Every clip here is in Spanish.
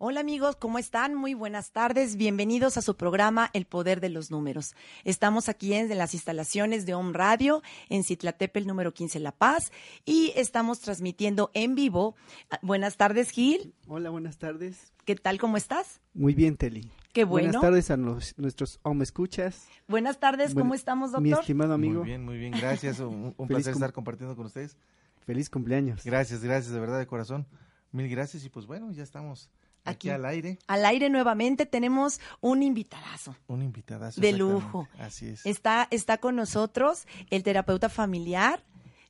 Hola amigos, ¿cómo están? Muy buenas tardes. Bienvenidos a su programa El Poder de los Números. Estamos aquí en las instalaciones de Om Radio en Citlatepel número 15 La Paz y estamos transmitiendo en vivo. Buenas tardes, Gil. Hola, buenas tardes. ¿Qué tal? ¿Cómo estás? Muy bien, Teli. Qué bueno. Buenas tardes a los- nuestros Om Escuchas. Buenas tardes, ¿cómo estamos, Mi doctor? estimado amigo, Muy bien, muy bien, gracias. Un, placer estar compartiendo con ustedes. feliz cumpleaños. Gracias, gracias, de verdad, de corazón. Mil gracias y pues bueno, ya estamos Aquí. aquí, al aire. Al aire nuevamente tenemos un invitadazo. Un invitadazo. De lujo. Así es. Está, está con nosotros el terapeuta familiar,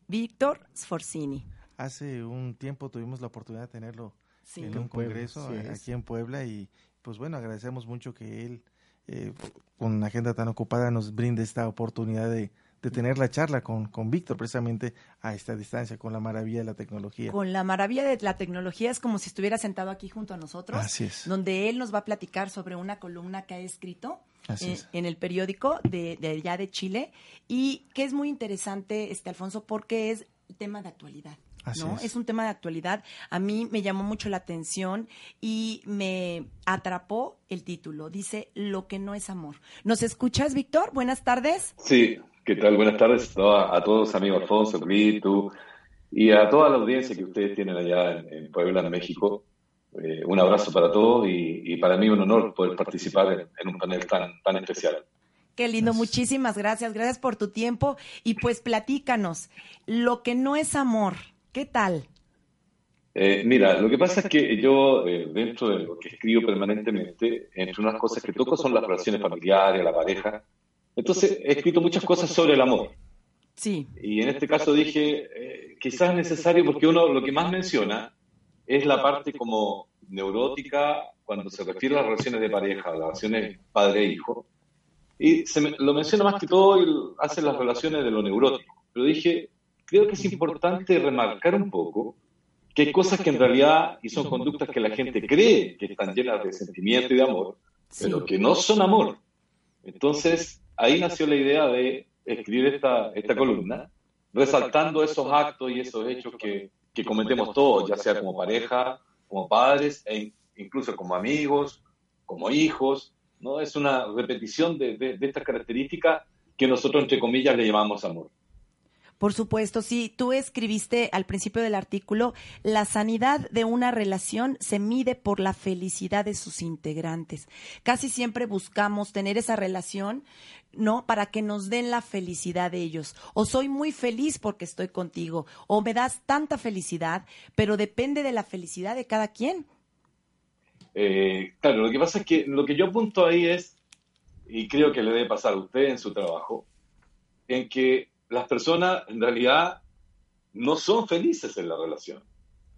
Víctor Sforzini. Hace un tiempo tuvimos la oportunidad de tenerlo Sí. en En un Puebla, congreso sí aquí en Puebla y pues bueno, agradecemos mucho que él, eh, con una agenda tan ocupada, nos brinde esta oportunidad de, de tener la charla con, con Víctor precisamente a esta distancia, con la maravilla de la tecnología. Con la maravilla de la tecnología es como si estuviera sentado aquí junto a nosotros. Así es. Donde él nos va a platicar sobre una columna que ha escrito Así es. en el periódico de, de allá de Chile y que es muy interesante, este Alfonso, porque es tema de actualidad. Así ¿no? es. es un tema de actualidad. A mí me llamó mucho la atención y me atrapó el título. Dice Lo que no es amor. ¿Nos escuchas, Víctor? Buenas tardes. Sí, ¿qué tal? Buenas tardes a, a todos, amigos Alfonso, Clitu, y a toda la audiencia que ustedes tienen allá en, en Puebla, en México. Eh, un abrazo para todos y, y para mí un honor poder participar en, en un panel tan, tan especial. Qué lindo, muchísimas gracias. Gracias por tu tiempo. Y pues platícanos, lo que no es amor, ¿qué tal? Eh, mira, lo que pasa es que yo, eh, dentro de lo que escribo permanentemente, entre unas cosas que toco son las relaciones familiares, la pareja. Entonces, he escrito muchas cosas sobre el amor. Sí, Y en este caso dije, eh, quizás es necesario porque uno lo que más menciona es la parte como neurótica cuando se refiere a las relaciones de pareja, las relaciones padre-hijo. Y se me- lo menciona más que todo y hace las relaciones de lo neurótico. Pero dije, creo que es importante remarcar un poco que hay cosas que en realidad, y son conductas que la gente cree que están llenas de sentimiento y de amor, sí. pero que no son amor. Entonces, ahí nació la idea de escribir esta, esta columna, resaltando esos actos y esos hechos que, que cometemos todos, ya sea como pareja, como padres, e incluso como amigos, como hijos, ¿no? Es una repetición de, de, de estas características que nosotros, entre comillas, le llamamos amor. Por supuesto, sí. Tú escribiste al principio del artículo, la sanidad de una relación se mide por la felicidad de sus integrantes. Casi siempre buscamos tener esa relación, ¿no? Para que nos den la felicidad de ellos. O soy muy feliz porque estoy contigo, o me das tanta felicidad, pero depende de la felicidad de cada quien. Eh, claro, lo que pasa es que lo que yo apunto ahí es, y creo que le debe pasar a usted en su trabajo, en que las personas en realidad no son felices en la relación.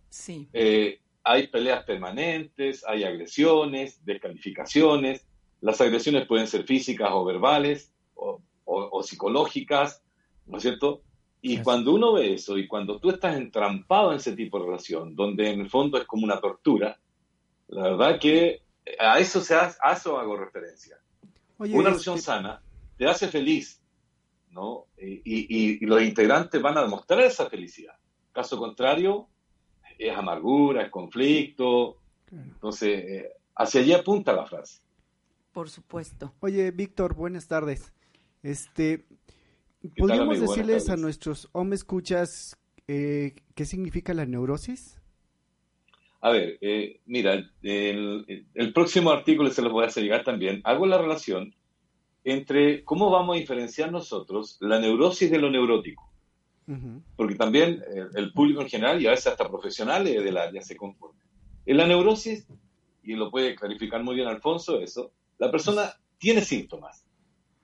Sí. Eh, hay peleas permanentes, hay agresiones, descalificaciones. Las agresiones pueden ser físicas o verbales o, o- o psicológicas, ¿no es cierto? Y Así. cuando uno ve eso y cuando tú estás entrampado en ese tipo de relación, donde en el fondo es como una tortura, la verdad que a eso, se hace, a eso hago referencia. Oye, Una relación sana te hace feliz, ¿no? Y, y- y los integrantes van a demostrar esa felicidad. Caso contrario, es amargura, es conflicto. Entonces, eh, hacia allí apunta la frase. Por supuesto. Oye, Víctor, buenas tardes. Este, ¿podríamos decirles a nuestros Om Escuchas eh, qué significa la neurosis? A ver, eh, mira, el, el próximo artículo se los voy a hacer llegar también. Hago la relación entre cómo vamos a diferenciar nosotros la neurosis de lo neurótico. Porque también eh, el público en general y a veces hasta profesionales del área se confunden. En la neurosis, y lo puede clarificar muy bien Alfonso eso, la persona tiene síntomas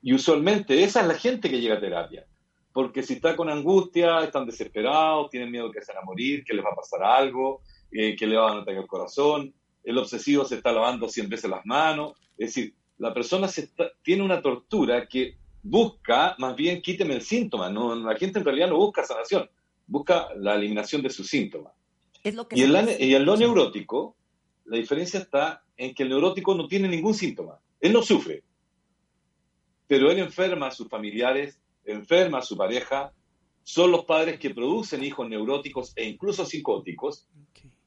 y usualmente esa es la gente que llega a terapia, porque si está con angustia, están desesperados, tienen miedo que se van a morir, que les va a pasar algo, eh, que le van a atacar el corazón, el obsesivo se está lavando 100 veces las manos, es decir, la persona se tiene una tortura que busca, más bien, quíteme el síntoma, no, la gente en realidad no busca sanación, busca la eliminación de sus síntomas. Es lo que y, en lo neurótico, la diferencia está en que el neurótico no tiene ningún síntoma, él no sufre, pero él enferma a sus familiares, enferma a su pareja, son los padres que producen hijos neuróticos e incluso psicóticos,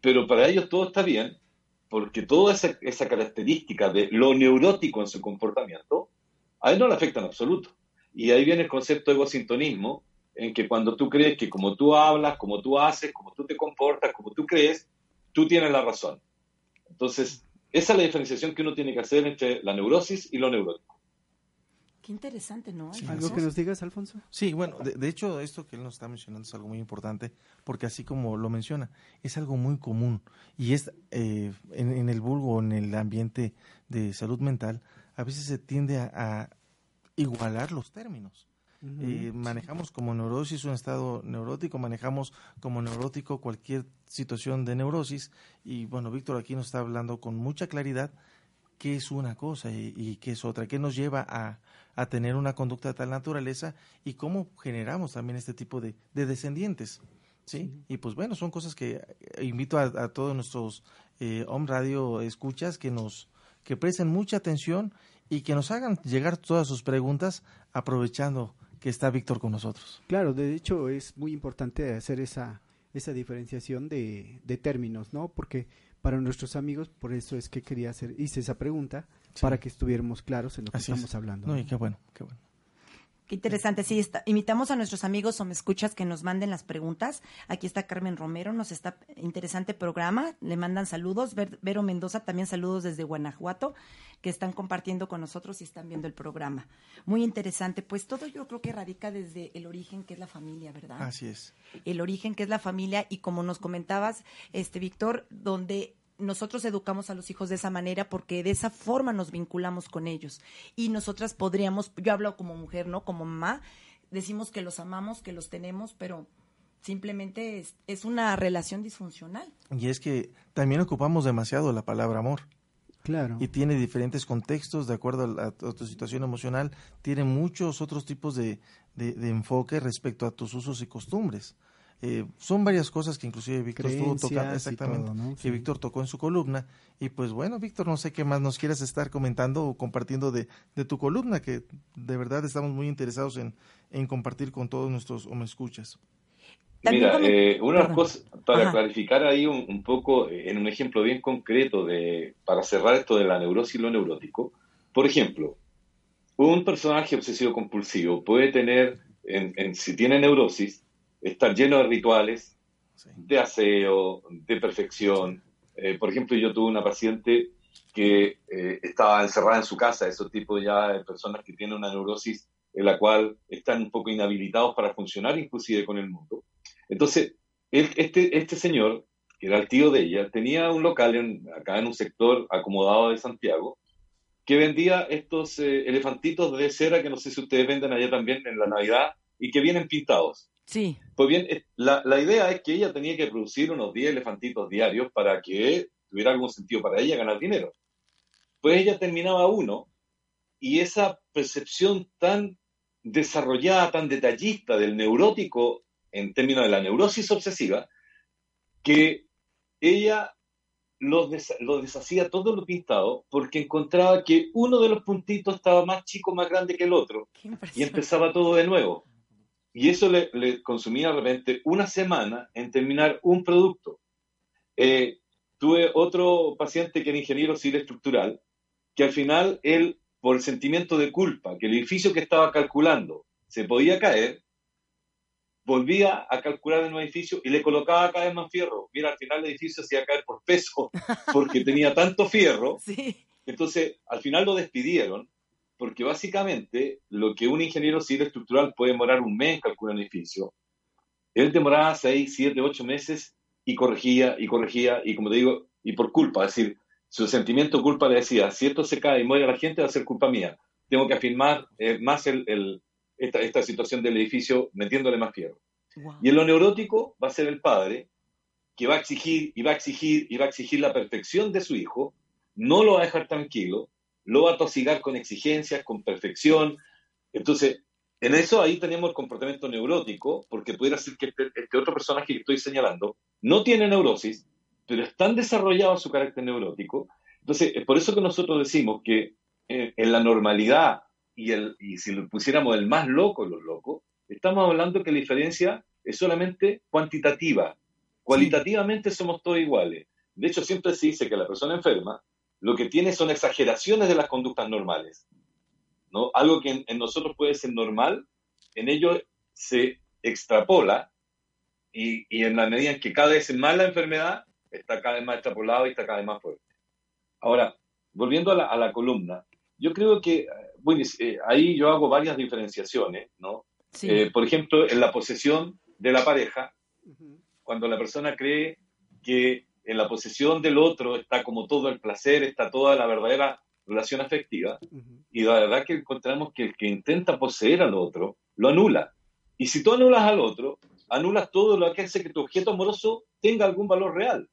pero para ellos todo está bien, porque toda esa, característica de lo neurótico en su comportamiento, a él no le afecta en absoluto. Y ahí viene el concepto de egosintonismo, en que cuando tú crees que como tú hablas, como tú haces, como tú te comportas, como tú crees, tú tienes la razón. Entonces, esa es la diferenciación que uno tiene que hacer entre la neurosis y lo neurótico. Qué interesante, ¿no? ¿Algo que nos digas, Alfonso? Sí, bueno, de, hecho, esto que él nos está mencionando es algo muy importante, porque así como lo menciona, es algo muy común y es eh, en, el vulgo, en el ambiente de salud mental, a veces se tiende a, igualar los términos. Eh, manejamos como neurosis un estado neurótico, manejamos como neurótico cualquier situación de neurosis y bueno, Víctor aquí nos está hablando con mucha claridad qué es una cosa y, qué es otra, qué nos lleva a, tener una conducta de tal naturaleza y cómo generamos también este tipo de, descendientes. ¿sí? Y pues bueno, son cosas que eh, invito a, todos nuestros eh, home radio escuchas que nos que presten mucha atención y que nos hagan llegar todas sus preguntas aprovechando que está Víctor con nosotros. Claro, de hecho es muy importante hacer esa, esa diferenciación de, de términos, ¿no? Porque para nuestros amigos, por eso es que quería hacer, hice esa pregunta, para que estuviéramos claros en lo que estamos hablando. No, y qué bueno, qué bueno. Qué interesante, sí, está, invitamos a nuestros amigos o me escuchas que nos manden las preguntas. Aquí está Carmen Romero, nos está interesante programa, le mandan saludos. Vero Mendoza también saludos desde Guanajuato, que están compartiendo con nosotros y están viendo el programa. Muy interesante, pues todo yo creo que radica desde el origen que es la familia, ¿verdad? Así es. El origen que es la familia y como nos comentabas, este Víctor, donde nosotros educamos a los hijos de esa manera porque de esa forma nos vinculamos con ellos. Y nosotras podríamos, yo hablo como mujer, ¿no? Como mamá, decimos que los amamos, que los tenemos, pero simplemente es, es una relación disfuncional. Y es que también ocupamos demasiado la palabra amor. Claro. Y tiene diferentes contextos de acuerdo a, tu situación emocional, tiene muchos otros tipos de, de enfoque respecto a tus usos y costumbres. Eh, son varias cosas que inclusive Víctor estuvo tocando, exactamente, que Víctor tocó en su columna. Y pues bueno, Víctor, no sé qué más nos quieras estar comentando o compartiendo de, tu columna, que de verdad estamos muy interesados en, en compartir con todos nuestros o me escuchas. Mira, eh, una cosa para clarificar ahí un, poco, eh, en un ejemplo bien concreto de para cerrar esto de la neurosis y lo neurótico. Por ejemplo, un personaje obsesivo compulsivo puede tener, en, si tiene neurosis, estar lleno de rituales, de aseo, de perfección. Eh, por ejemplo, yo tuve una paciente que eh, estaba encerrada en su casa, esos tipos ya de personas que tienen una neurosis en la cual están un poco inhabilitados para funcionar inclusive con el mundo. Entonces, este, este señor, que era el tío de ella, tenía un local acá en un sector acomodado de Santiago, que vendía estos eh, elefantitos de cera que no sé si ustedes venden allá también en la Navidad y que vienen pintados. Sí. Pues bien, la, la, idea es que ella tenía que producir unos 10 elefantitos diarios para que tuviera algún sentido para ella ganar dinero. Pues ella terminaba uno y esa percepción tan desarrollada, tan detallista del neurótico en términos de la neurosis obsesiva, que ella lo, lo, deshacía todo lo pintado porque encontraba que uno de los puntitos estaba más chico, más grande que el otro y empezaba todo de nuevo. Y eso le, consumía de repente una semana en terminar un producto. Eh, tuve otro paciente que era ingeniero civil estructural, que al final él, por el sentimiento de culpa, que el edificio que estaba calculando se podía caer, volvía a calcular el nuevo edificio y le colocaba cada vez más fierro. Mira, al final el edificio se iba a caer por peso, porque tenía tanto fierro. Entonces, al final lo despidieron porque básicamente lo que un ingeniero civil estructural puede demorar un mes en calcular un edificio, él demoraba seis, siete, ocho meses y corregía y corregía y como te digo, y por culpa, es decir, su sentimiento de culpa le decía, si esto se cae y muere la gente va a ser culpa mía, tengo que afirmar eh, más el, esta, esta situación del edificio metiéndole más fierro. Y en lo neurótico va a ser el padre que va a exigir y va a exigir y va a exigir la perfección de su hijo, no lo va a dejar tranquilo, lo va a tosigar con exigencias, con perfección. Entonces, en eso ahí tenemos el comportamiento neurótico, porque pudiera ser que este, este, otro personaje que estoy señalando no tiene neurosis, pero es tan desarrollado su carácter neurótico. Entonces, es por eso que nosotros decimos que eh, en, la normalidad y, el, y si lo pusiéramos el más loco de los locos, estamos hablando que la diferencia es solamente cuantitativa. Cualitativamente somos todos iguales. De hecho, siempre se dice que la persona enferma lo que tiene son exageraciones de las conductas normales. ¿no? Algo que en, nosotros puede ser normal, en ello se extrapola y, en la medida en que cada vez es más la enfermedad, está cada vez más extrapolado y está cada vez más fuerte. Ahora, volviendo a la, columna, yo creo que, bueno, eh, ahí yo hago varias diferenciaciones, ¿no? Eh, por ejemplo, en la posesión de la pareja, cuando la persona cree que en la posesión del otro está como todo el placer, está toda la verdadera relación afectiva, y la verdad que encontramos que el que intenta poseer al otro lo anula. Y si tú anulas al otro, anulas todo lo que hace que tu objeto amoroso tenga algún valor real.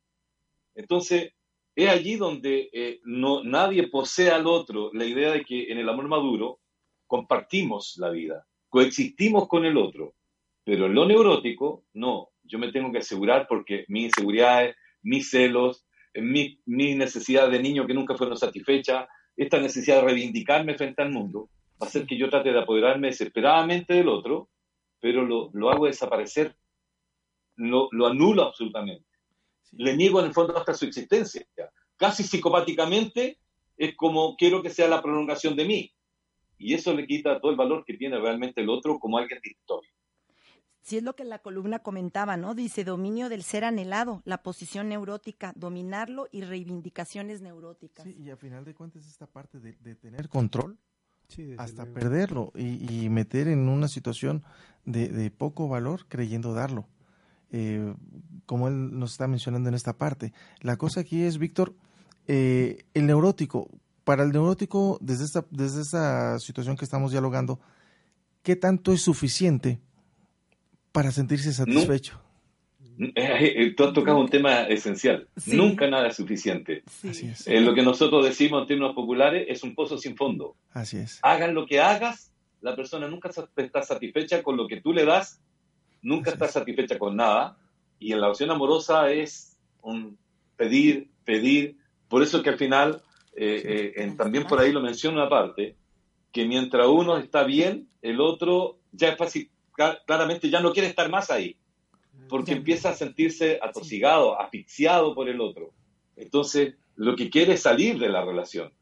Entonces, es allí donde eh, no, nadie posee al otro la idea de que en el amor maduro compartimos la vida, coexistimos con el otro. Pero en lo neurótico, no. Yo me tengo que asegurar porque mi inseguridad, mis celos, mi, mi necesidad de niño que nunca fueron satisfechas, esta necesidad de reivindicarme frente al mundo, va a hacer que yo trate de apoderarme desesperadamente del otro, pero lo, lo hago desaparecer, lo, lo anulo absolutamente. Le niego en el fondo hasta su existencia. Casi psicopáticamente es como quiero que sea la prolongación de mí. Y eso le quita todo el valor que tiene realmente el otro como alguien de historia. Si es lo que la columna comentaba, ¿no? Dice dominio del ser anhelado, la posición neurótica, dominarlo y reivindicaciones neuróticas. Sí, y a final de cuentas esta parte de, tener control hasta perderlo y, meter en una situación de, poco valor creyendo darlo. Eh, como él nos está mencionando en esta parte. La cosa aquí es, Víctor, eh, el neurótico, para el neurótico, desde esta, desde esta situación que estamos dialogando, ¿qué tanto es suficiente para sentirse satisfecho. Eh, eh, tú has tocado un tema esencial. Nunca nada es suficiente. Así es. Eh, lo que nosotros decimos en términos populares es un pozo sin fondo. Así es. Hagan lo que hagas, la persona nunca está satisfecha con lo que tú le das, nunca está satisfecha con nada. Y en la opción amorosa es un pedir, pedir. Por eso que al final, también por ahí lo menciono aparte, que mientras uno está bien, el otro ya es fácil claramente ya no quiere estar más ahí, porque empieza a sentirse atosigado, asfixiado por el otro. Entonces, lo que quiere es salir de la relación.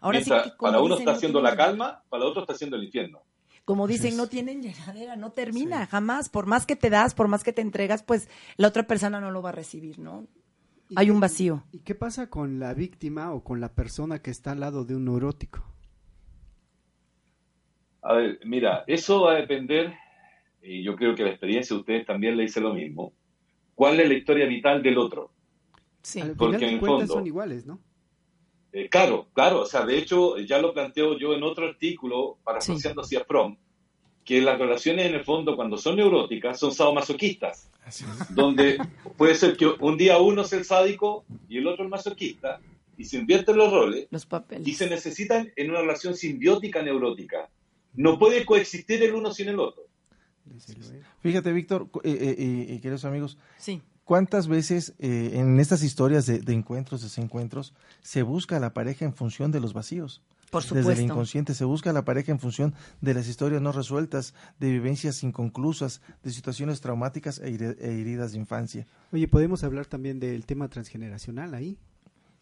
Ahora para uno está haciendo la calma, para otro está haciendo el infierno. Como dicen, no tienen llenadera, no termina, jamás. Por más que te das, por más que te entregas, pues la otra persona no lo va a recibir, ¿no? Hay un vacío. ¿Y qué pasa con la víctima o con la persona que está al lado de un neurótico? A ver, mira, eso va a depender y yo creo que la experiencia de ustedes también le dice lo mismo, ¿cuál es la historia vital del otro? Sí. Porque en el fondo son iguales, ¿no? Eh, claro, claro, o sea, de hecho ya lo planteo yo en otro artículo, parafraseando sí. hacia Prom, que las relaciones en el fondo cuando son neuróticas son sadomasoquistas, donde puede ser que un día uno es el sádico y el otro el masoquista, y se invierten los roles los papeles. y se necesitan en una relación simbiótica neurótica. No puede coexistir el uno sin el otro. Fíjate, Víctor, eh, eh, y queridos amigos, ¿cuántas veces eh, en estas historias de, encuentros, desencuentros, se busca a la pareja en función de los vacíos? Por supuesto. Desde el inconsciente se busca a la pareja en función de las historias no resueltas, de vivencias inconclusas, de situaciones traumáticas e, e heridas de infancia. Oye, ¿podemos hablar también del tema transgeneracional ahí?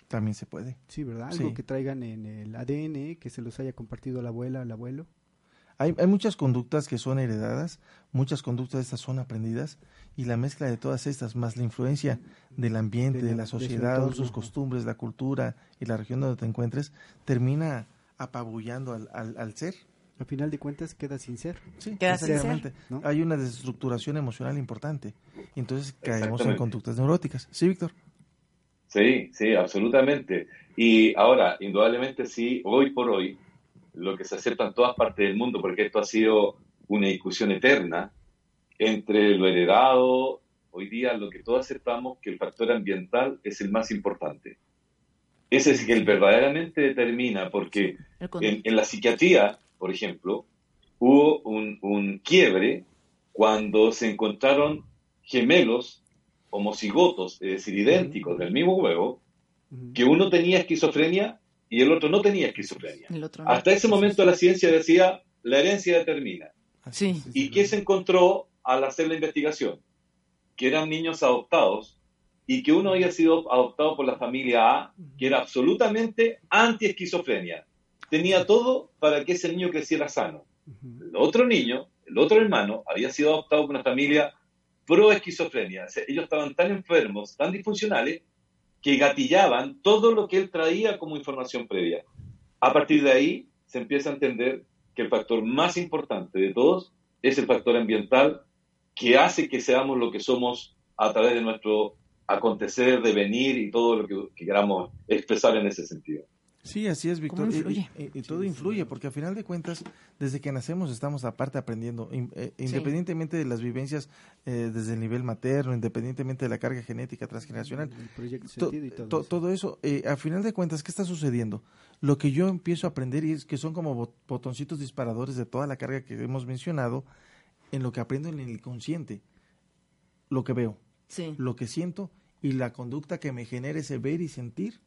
También se puede. Sí, ¿verdad? Algo que traigan en el ADN, que se los haya compartido la abuela, el abuelo. Hay, muchas conductas que son heredadas, muchas conductas de estas son aprendidas y la mezcla de todas estas, más la influencia del ambiente, de la, sociedad, sus costumbres, la cultura y la región donde te encuentres, termina apabullando al, al, ser. Al final de cuentas queda sin ser. Sí, queda sin ser. Hay una desestructuración emocional importante. Entonces caemos en conductas neuróticas. ¿Sí, Víctor? Sí, sí, absolutamente. Y ahora, indudablemente sí, hoy por hoy, lo que se acepta en todas partes del mundo, porque esto ha sido una discusión eterna entre lo heredado, hoy día lo que todos aceptamos que el factor ambiental es el más importante. Ese es el que verdaderamente determina, porque en, la psiquiatría, por ejemplo, hubo un, quiebre cuando se encontraron gemelos homocigotos, es decir, idénticos del mismo huevo, que uno tenía esquizofrenia y el otro no tenía esquizofrenia. Hasta ese momento la ciencia decía, la herencia determina. Sí. ¿Y qué se encontró al hacer la investigación? Que eran niños adoptados y que uno había sido adoptado por la familia A, que era absolutamente anti-esquizofrenia. Tenía todo para que ese niño creciera sano. El otro niño, el otro hermano, había sido adoptado por una familia pro-esquizofrenia. ellos estaban tan enfermos, tan disfuncionales, que gatillaban todo lo que él traía como información previa. A partir de ahí se empieza a entender que el factor más importante de todos es el factor ambiental que hace que seamos lo que somos a través de nuestro acontecer, devenir y todo lo que, queramos expresar en ese sentido. Sí, así es, Víctor. Y, todo influye, porque a final de cuentas, desde que nacemos estamos aparte aprendiendo, eh, independientemente de las vivencias eh, desde el nivel materno, independientemente de la carga genética transgeneracional. todo, eso, eh, a final de cuentas, ¿qué está sucediendo? Lo que yo empiezo a aprender y es que son como botoncitos disparadores de toda la carga que hemos mencionado, en lo que aprendo en el inconsciente, lo que veo, lo que siento y la conducta que me genera ese ver y sentir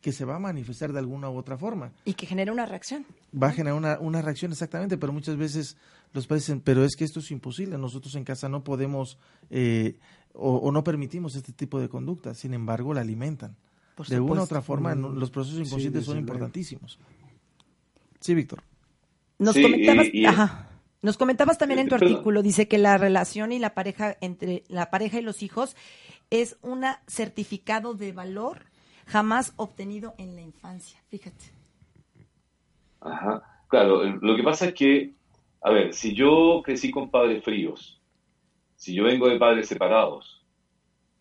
que se va a manifestar de alguna u otra forma. Y que genera una reacción. Va a generar una, una reacción exactamente, pero muchas veces los padres dicen, pero es que esto es imposible, nosotros en casa no podemos eh, o, no permitimos este tipo de conducta, sin embargo la alimentan. de una u otra forma, los procesos inconscientes son importantísimos. Sí, Víctor. Nos comentabas, ajá. Nos comentabas también en tu artículo, dice que la relación y la pareja entre la pareja y los hijos es un certificado de valor jamás obtenido en la infancia. Fíjate. Ajá. Claro, lo que pasa es que, a ver, si yo crecí con padres fríos, si yo vengo de padres separados,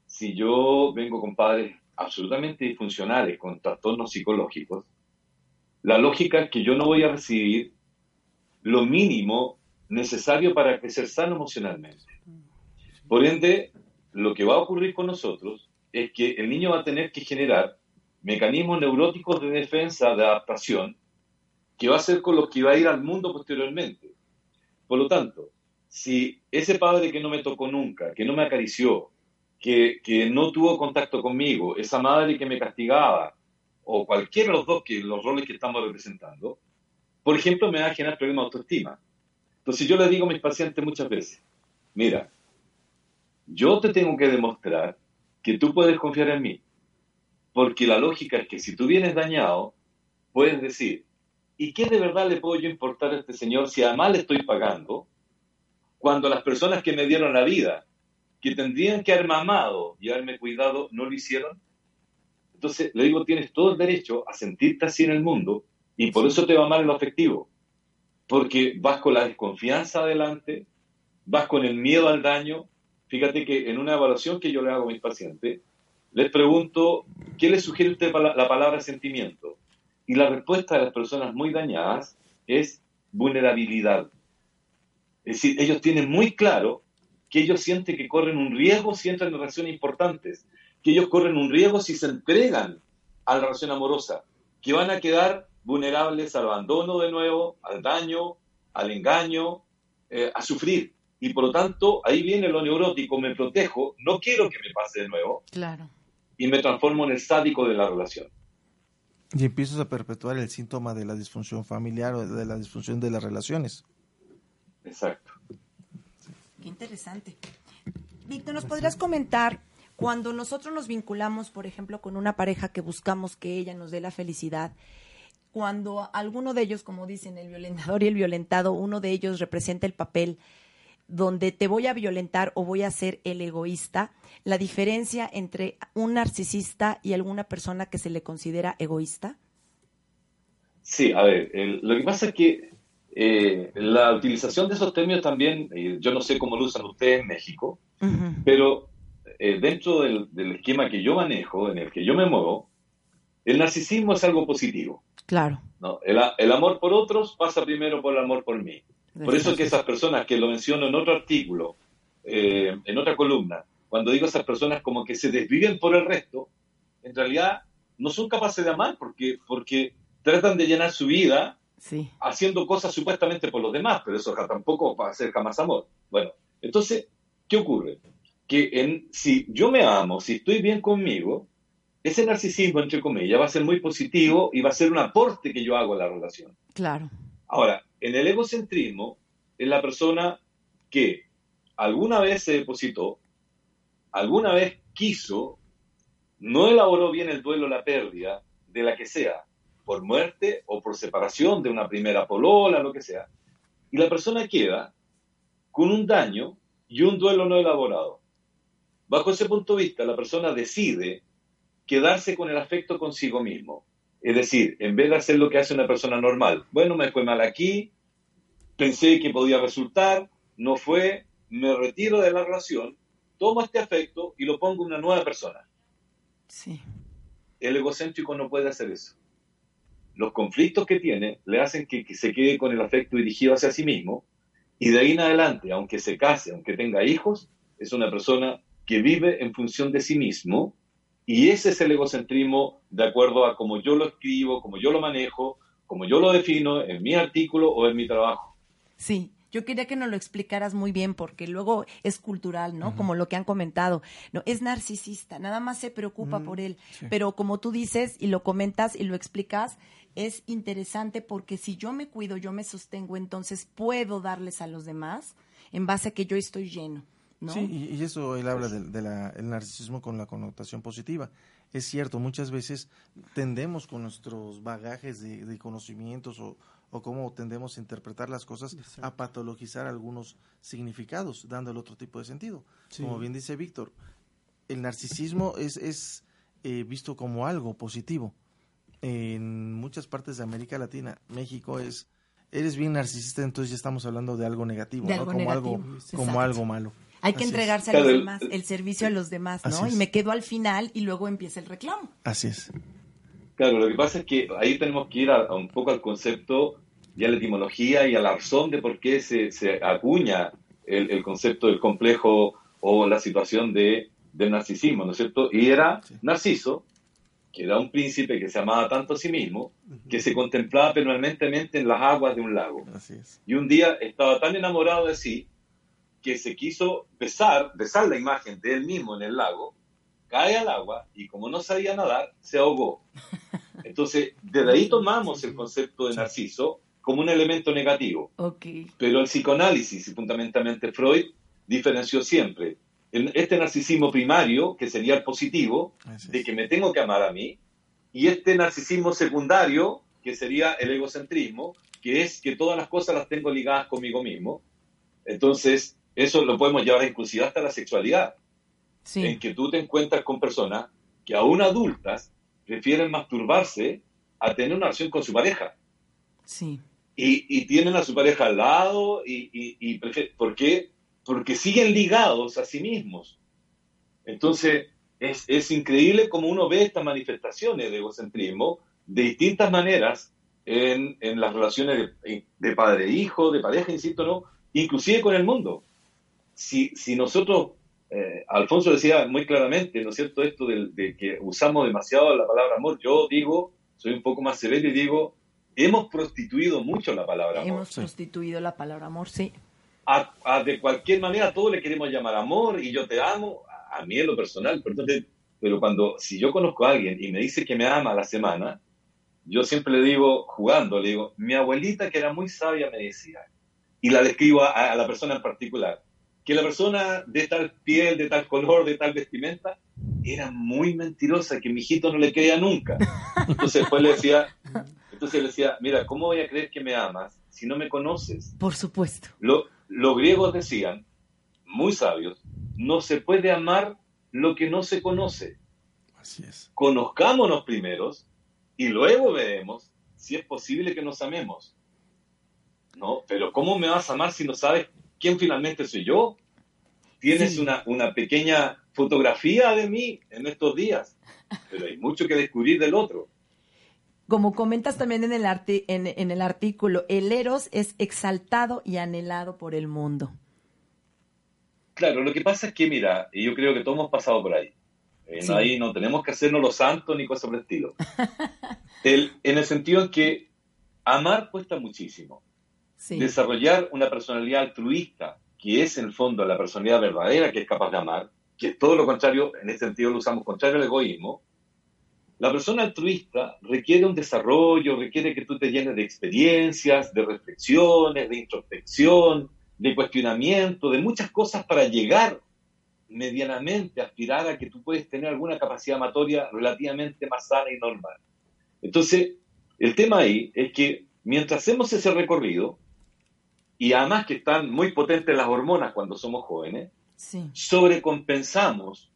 si yo vengo con padres absolutamente disfuncionales, con trastornos psicológicos, la lógica es que yo no voy a recibir lo mínimo necesario para crecer sano emocionalmente. Por ende, lo que va a ocurrir con nosotros es que el niño va a tener que generar mecanismos neuróticos de defensa, de adaptación, que va a ser con los que va a ir al mundo posteriormente. Por lo tanto, si ese padre que no me tocó nunca, que no me acarició, que, que no tuvo contacto conmigo, esa madre que me castigaba, o cualquiera de los dos que los roles que estamos representando, por ejemplo, me va a generar problemas de autoestima. Entonces yo le digo a mis pacientes muchas veces, mira, yo te tengo que demostrar que tú puedes confiar en mí. Porque la lógica es que si tú vienes dañado, puedes decir, ¿y qué de verdad le puedo importar a este señor si además le estoy pagando? Cuando las personas que me dieron la vida, que tendrían que haberme amado y haberme cuidado, no lo hicieron. Entonces, le digo, tienes todo el derecho a sentirte así en el mundo y por eso te va mal en lo afectivo. Porque vas con la desconfianza adelante, vas con el miedo al daño. Fíjate que en una evaluación que yo le hago a mis pacientes, les pregunto, ¿qué le sugiere usted la palabra sentimiento? Y la respuesta de las personas muy dañadas es vulnerabilidad. Es decir, ellos tienen muy claro que ellos sienten que corren un riesgo si entran en relaciones importantes, que ellos corren un riesgo si se entregan a la relación amorosa, que van a quedar vulnerables al abandono de nuevo, al daño, al engaño, eh, a sufrir. Y por lo tanto, ahí viene lo neurótico, me protejo, no quiero que me pase de nuevo. Claro y me transformo en el sádico de la relación. Y empiezas a perpetuar el síntoma de la disfunción familiar o de la disfunción de las relaciones. Exacto. Qué interesante. Víctor, ¿nos podrías comentar cuando nosotros nos vinculamos, por ejemplo, con una pareja que buscamos que ella nos dé la felicidad? Cuando alguno de ellos, como dicen, el violentador y el violentado, uno de ellos representa el papel donde te voy a violentar o voy a ser el egoísta, la diferencia entre un narcisista y alguna persona que se le considera egoísta? Sí, a ver, lo que pasa es que eh, la utilización de esos términos también, eh, yo no sé cómo lo usan ustedes en México, pero eh, dentro del, esquema que yo manejo, en el que yo me muevo, el narcisismo es algo positivo. Claro. ¿no? El, amor por otros pasa primero por el amor por mí. Por eso que esas personas que lo menciono en otro artículo, eh, en otra columna, cuando digo esas personas como que se desviven por el resto, en realidad no son capaces de amar porque, porque tratan de llenar su vida haciendo cosas supuestamente por los demás, pero eso tampoco va a ser jamás amor. Bueno, entonces, ¿qué ocurre? Que en, si yo me amo, si estoy bien conmigo, ese narcisismo, entre comillas, va a ser muy positivo y va a ser un aporte que yo hago a la relación. Claro. Ahora, en el egocentrismo, es la persona que alguna vez se depositó, alguna vez quiso, no elaboró bien el duelo, la pérdida, de la que sea, por muerte o por separación de una primera polola, lo que sea, y la persona queda con un daño y un duelo no elaborado. Bajo ese punto de vista, la persona decide quedarse con el afecto consigo mismo. Es decir, en vez de hacer lo que hace una persona normal, bueno, me fue mal aquí, pensé que podía resultar, no fue, me retiro de la relación, tomo este afecto y lo pongo en una nueva persona. Sí. El egocéntrico no puede hacer eso. Los conflictos que tiene le hacen que, que se quede con el afecto dirigido hacia sí mismo y de ahí en adelante, aunque se case, aunque tenga hijos, es una persona que vive en función de sí mismo y ese es el egocentrismo de acuerdo a cómo yo lo escribo, cómo yo lo manejo, como yo lo defino en mi artículo o en mi trabajo. Sí, yo quería que nos lo explicaras muy bien porque luego es cultural, ¿no? Como lo que han comentado. No, es narcisista, nada más se preocupa por él, pero como tú dices y lo comentas y lo explicas, es interesante porque si yo me cuido, yo me sostengo, entonces puedo darles a los demás en base a que yo estoy lleno. Sí, y, eso él habla del de, narcisismo con la connotación positiva. Es cierto, muchas veces tendemos con nuestros bagajes de, conocimientos o, o, cómo tendemos a interpretar las cosas a patologizar algunos significados, dándole otro tipo de sentido. Como bien dice Víctor, el narcisismo es, es eh, visto como algo positivo. En muchas partes de América Latina, México es, eres bien narcisista, entonces ya estamos hablando de algo negativo, como, algo, como algo malo. Hay que entregarse a los demás, el servicio a los demás, ¿no? Y me quedo al final y luego empieza el reclamo. Así es. Claro, lo que pasa es que ahí tenemos que ir a, un poco al concepto y a la etimología y a la razón de por qué se, se acuña el, concepto del complejo o la situación de, del narcisismo, ¿no es cierto? Y era Narciso, que era un príncipe que se amaba tanto a sí mismo, que se contemplaba permanentemente en las aguas de un lago. Así es. Y un día estaba tan enamorado de sí que se quiso besar, besar la imagen de él mismo en el lago, cae al agua y como no sabía nadar, se ahogó. Entonces, desde ahí tomamos el concepto de Narciso como un elemento negativo. Pero el psicoanálisis y fundamentalmente Freud diferenció siempre este narcisismo primario, que sería el positivo, de que me tengo que amar a mí, y este narcisismo secundario, que sería el egocentrismo, que es que todas las cosas las tengo ligadas conmigo mismo. Entonces, eso lo podemos llevar inclusive hasta la sexualidad. En que tú te encuentras con personas que aún adultas prefieren masturbarse a tener una relación con su pareja. Sí. Y, tienen a su pareja al lado y, y, ¿por qué? Porque siguen ligados a sí mismos. Entonces, es, es increíble cómo uno ve estas manifestaciones de egocentrismo de distintas maneras en, en las relaciones de, de padre-hijo, de pareja, insisto, ¿no? Inclusive con el mundo si, si nosotros, eh, Alfonso decía muy claramente, ¿no es cierto?, esto de, que usamos demasiado la palabra amor, yo digo, soy un poco más severo y digo, hemos prostituido mucho la palabra amor. Hemos prostituido la palabra amor, sí. A, de cualquier manera, todos le queremos llamar amor y yo te amo, a, mí en lo personal, pero, pero cuando, si yo conozco a alguien y me dice que me ama a la semana, yo siempre le digo, jugando, le digo, mi abuelita que era muy sabia me decía, y la describo a la persona en particular, que la persona de tal piel, de tal color, de tal vestimenta, era muy mentirosa, que mi hijito no le creía nunca. Entonces después le decía, entonces le decía, mira, ¿cómo voy a creer que me amas si no me conoces? Por supuesto. los griegos decían, muy sabios, no se puede amar lo que no se conoce. Así es. Conozcámonos primeros y luego veremos si es posible que nos amemos. ¿No? Pero ¿cómo me vas a amar si no sabes quién finalmente soy yo? Tienes una, una pequeña fotografía de mí en estos días, pero hay mucho que descubrir del otro. Como comentas también en el, en, el artículo, el Eros es exaltado y anhelado por el mundo. Claro, lo que pasa es que, mira, y yo creo que todos hemos pasado por ahí. Eh, ahí no tenemos que hacernos los santos ni cosas por el estilo. en el sentido en que amar cuesta muchísimo. Desarrollar una personalidad altruista, que es en el fondo la personalidad verdadera que es capaz de amar, que es todo lo contrario, en ese sentido lo usamos contrario al egoísmo, la persona altruista requiere un desarrollo, requiere que tú te llenes de experiencias, de reflexiones, de introspección, de cuestionamiento, de muchas cosas para llegar medianamente, aspirar a que tú puedes tener alguna capacidad amatoria relativamente más sana y normal. Entonces, el tema ahí es que mientras hacemos ese recorrido, y además que están muy potentes las hormonas cuando somos jóvenes, sobrecompensamos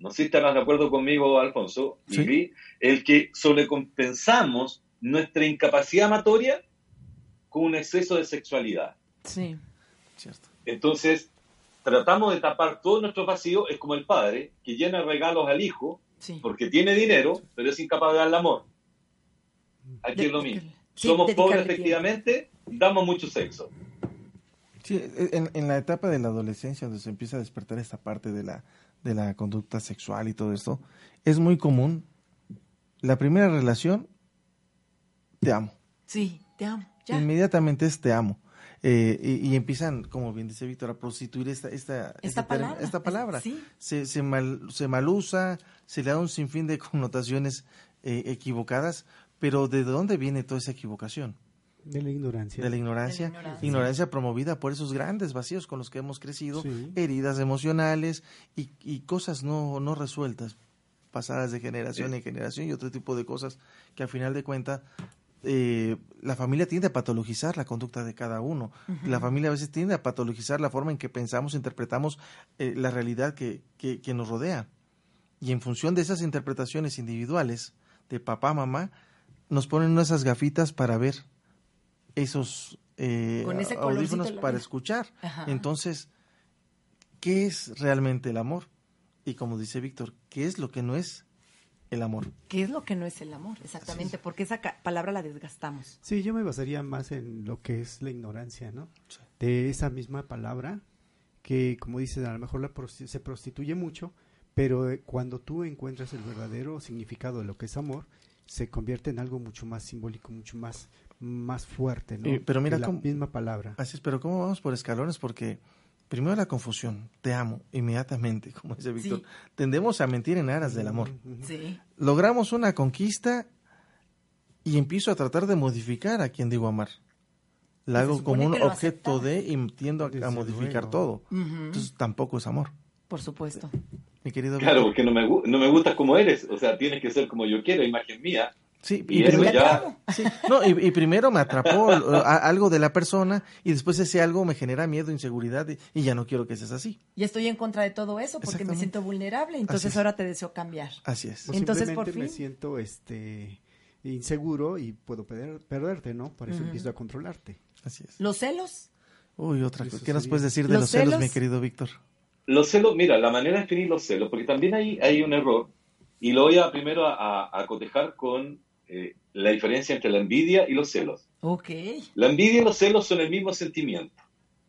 no sé si estarás de acuerdo conmigo, Alfonso, el que sobrecompensamos nuestra incapacidad amatoria con un exceso de sexualidad. Sí. Cierto. Entonces, tratamos de tapar todo nuestro vacío, es como el padre que llena regalos al hijo porque tiene dinero, pero es incapaz de dar el amor. Aquí es lo mismo. Somos pobres efectivamente, damos mucho sexo. Sí, en, en, la etapa de la adolescencia donde se empieza a despertar esta parte de la de la conducta sexual y todo esto, es muy común. La primera relación, te amo. Sí, te amo. Inmediatamente es te amo. Eh, y, empiezan, como bien dice Víctor, a prostituir esta, esta, esta palabra. esta palabra. Se, se, mal, se malusa, se le da un sinfín de connotaciones eh, equivocadas, pero ¿de dónde viene toda esa equivocación? De la ignorancia. De la ignorancia. ignorancia. promovida por esos grandes vacíos con los que hemos crecido, heridas emocionales y, cosas no, no resueltas, pasadas de generación en generación y otro tipo de cosas que al final de cuentas eh, la familia tiende a patologizar la conducta de cada uno. La familia a veces tiende a patologizar la forma en que pensamos, interpretamos eh, la realidad que, que, que nos rodea. Y en función de esas interpretaciones individuales de papá, mamá, nos ponen esas gafitas para ver esos eh, audífonos para escuchar. Entonces, ¿qué es realmente el amor? Y como dice Víctor, ¿qué es lo que no es el amor? ¿Qué es lo que no es el amor? Exactamente, porque esa palabra la desgastamos. Sí, yo me basaría más en lo que es la ignorancia, ¿no? De esa misma palabra que, como dices, a lo mejor la se prostituye mucho, pero eh, cuando tú encuentras el verdadero significado de lo que es amor, se convierte en algo mucho más simbólico, mucho más más fuerte, ¿no? pero mira, la misma palabra. Así es, pero ¿cómo vamos por escalones? Porque primero la confusión, te amo, inmediatamente, como dice Víctor. Tendemos a mentir en aras del amor. Sí. Logramos una conquista y empiezo a tratar de modificar a quien digo amar. La hago como un objeto de y tiendo a, modificar todo. Entonces tampoco es amor. Por supuesto. Mi querido claro, porque no me, no me gustas como eres. O sea, tienes que ser como yo quiero, imagen mía. Sí, y, primero, me atrapó algo de la persona y después ese algo me genera miedo, inseguridad y, ya no quiero que seas así. Y estoy en contra de todo eso porque me siento vulnerable, entonces ahora te deseo cambiar. Así es. entonces por fin me siento este inseguro y puedo perderte, ¿no? Por eso empiezo a controlarte. Así es. ¿Los celos? Uy, otra cosa. ¿Qué nos puedes decir de los, celos, mi querido Víctor? Los celos, mira, la manera de definir los celos, porque también hay, hay un error y lo voy a primero a cotejar con eh, la diferencia entre la envidia y los celos. Okay. La envidia y los celos son el mismo sentimiento.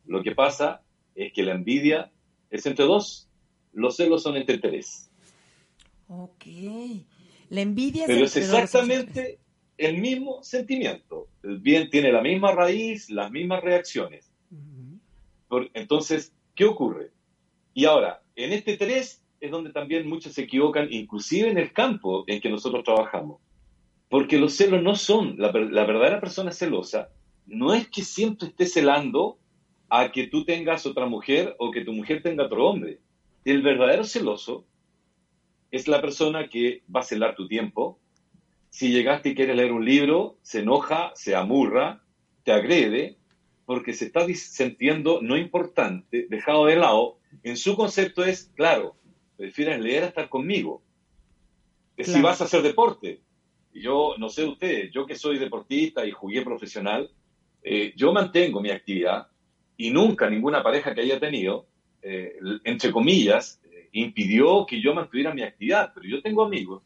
Lo que pasa es que la envidia es entre dos, los celos son entre tres. Ok. La envidia es Pero es exactamente el mismo sentimiento. El bien tiene la misma raíz, las mismas reacciones. entonces, ¿qué ocurre? Y ahora, en este tres es donde también muchos se equivocan, inclusive en el campo en que nosotros trabajamos. Porque los celos no son, la, verdadera persona celosa no es que siempre esté celando a que tú tengas otra mujer o que tu mujer tenga otro hombre. El verdadero celoso es la persona que va a celar tu tiempo. Si llegaste y quieres leer un libro, se enoja, se amurra, te agrede, porque se está sintiendo no importante, dejado de lado. En su concepto es, claro, prefieres leer a estar conmigo. Si vas a hacer deporte, yo no sé ustedes, yo que soy deportista y jugué profesional, eh, yo mantengo mi actividad y nunca ninguna pareja que haya tenido, eh, entre comillas, eh, impidió que yo mantuviera mi actividad, pero yo tengo amigos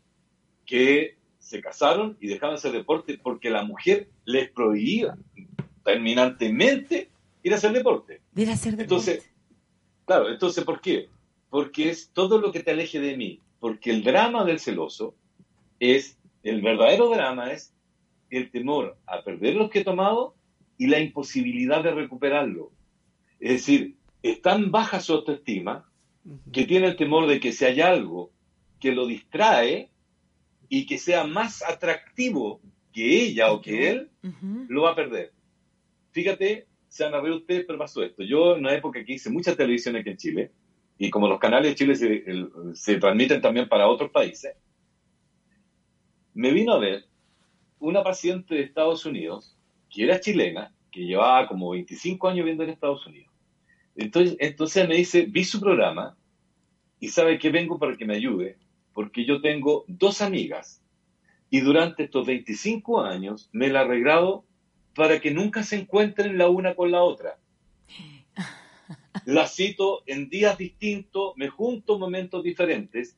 que se casaron y dejaban hacer deporte porque la mujer les prohibía terminantemente ir a hacer deporte. Ir a hacer deporte. Entonces, claro, entonces, ¿por qué? Porque es todo lo que te aleje de mí. Porque el drama del celoso es, el verdadero drama es el temor a perder lo que he tomado y la imposibilidad de recuperarlo. Es decir, es tan baja su autoestima que tiene el temor de que si hay algo que lo distrae y que sea más atractivo que ella o que él, lo va a perder. Fíjate, se han a ustedes, pero pasó esto. Yo en una época que hice mucha televisión aquí en Chile, y como los canales de Chile se, se transmiten también para otros países, me vino a ver una paciente de Estados Unidos, que era chilena, que llevaba como 25 años viviendo en Estados Unidos. Entonces, entonces me dice, vi su programa y sabe que vengo para que me ayude, porque yo tengo dos amigas y durante estos 25 años me la he arreglado para que nunca se encuentren la una con la otra. La cito en días distintos, me junto en momentos diferentes,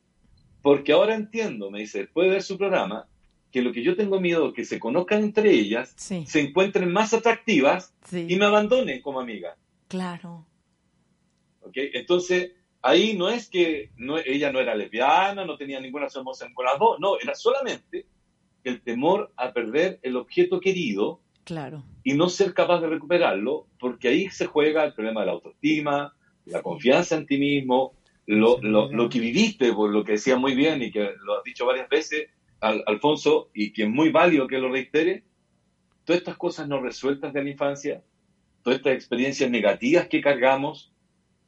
porque ahora entiendo, me dice, después de ver su programa, que lo que yo tengo miedo es que se conozcan entre ellas, se encuentren más atractivas y me abandonen como amiga. Claro. ¿Okay? Entonces, ahí no es que no, ella no era lesbiana, no tenía ninguna emoción con las dos, no, era solamente el temor a perder el objeto querido claro. y no ser capaz de recuperarlo, porque ahí se juega el problema de la autoestima, la confianza en ti mismo, lo, lo, lo, que viviste, por lo que decía muy bien y que lo has dicho varias veces, Alfonso, y que es muy válido que lo reitere, todas estas cosas no resueltas de la infancia, todas estas experiencias negativas que cargamos,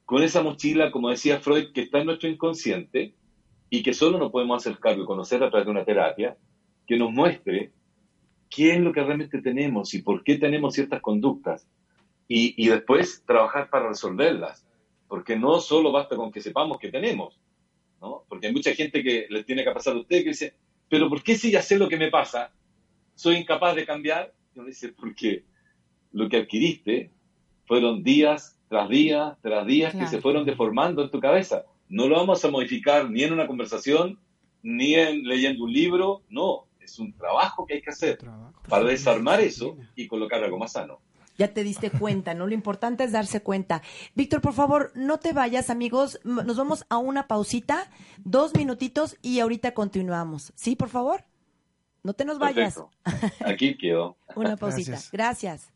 con esa mochila, como decía Freud, que está en nuestro inconsciente y que solo nos podemos acercar y conocer a través de una terapia que nos muestre qué es lo que realmente tenemos y por qué tenemos ciertas conductas. Y, y después trabajar para resolverlas. Porque no solo basta con que sepamos que tenemos, ¿no? Porque hay mucha gente que le tiene que pasar a usted que dice, pero ¿por qué si ya sé lo que me pasa, soy incapaz de cambiar? Y uno dice, porque lo que adquiriste fueron días tras días tras días que se fueron deformando en tu cabeza. No lo vamos a modificar ni en una conversación, ni en leyendo un libro, no, es un trabajo que hay que hacer para desarmar eso y colocar algo más sano ya te diste cuenta, ¿no? Lo importante es darse cuenta. Víctor, por favor, no te vayas, amigos. Nos vamos a una pausita, dos minutitos y ahorita continuamos. ¿Sí, por favor? No te nos vayas. Aquí quedo. una pausita. Gracias.